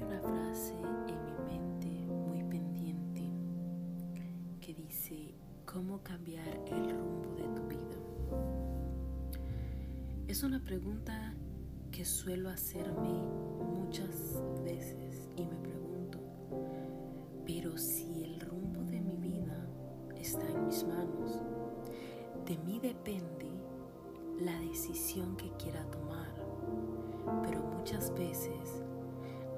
una frase en mi mente muy pendiente que dice, ¿cómo cambiar el rumbo de tu vida? Es una pregunta que suelo hacerme muchas veces y me pregunto, pero si el rumbo de mi vida está en mis manos, de mí depende la decisión que quiera tomar, pero muchas veces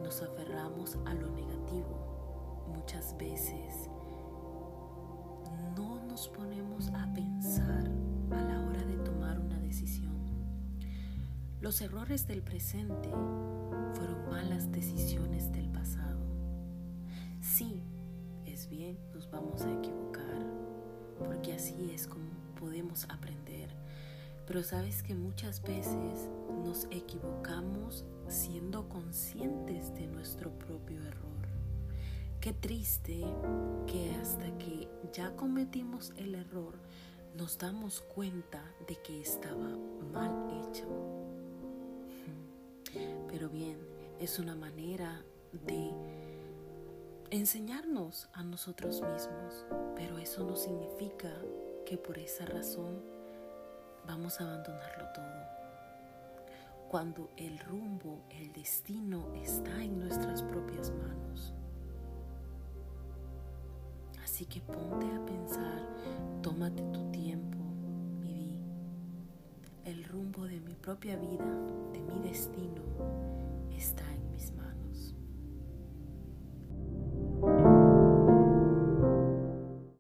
nos aferramos a lo negativo, muchas veces no nos ponemos a pensar a la hora de tomar una decisión. Los errores del presente fueron malas decisiones del pasado. Sí, es bien, nos vamos a equivocar, porque así es como podemos aprender. Pero sabes que muchas veces nos equivocamos siendo conscientes de nuestro propio error. Qué triste que hasta que ya cometimos el error nos damos cuenta de que estaba mal hecho. Pero bien, es una manera de enseñarnos a nosotros mismos, pero eso no significa que por esa razón vamos a abandonarlo todo cuando el rumbo, el destino está en nuestras propias manos. Así que ponte a pensar, tómate tu tiempo y el rumbo de mi propia vida, de mi destino,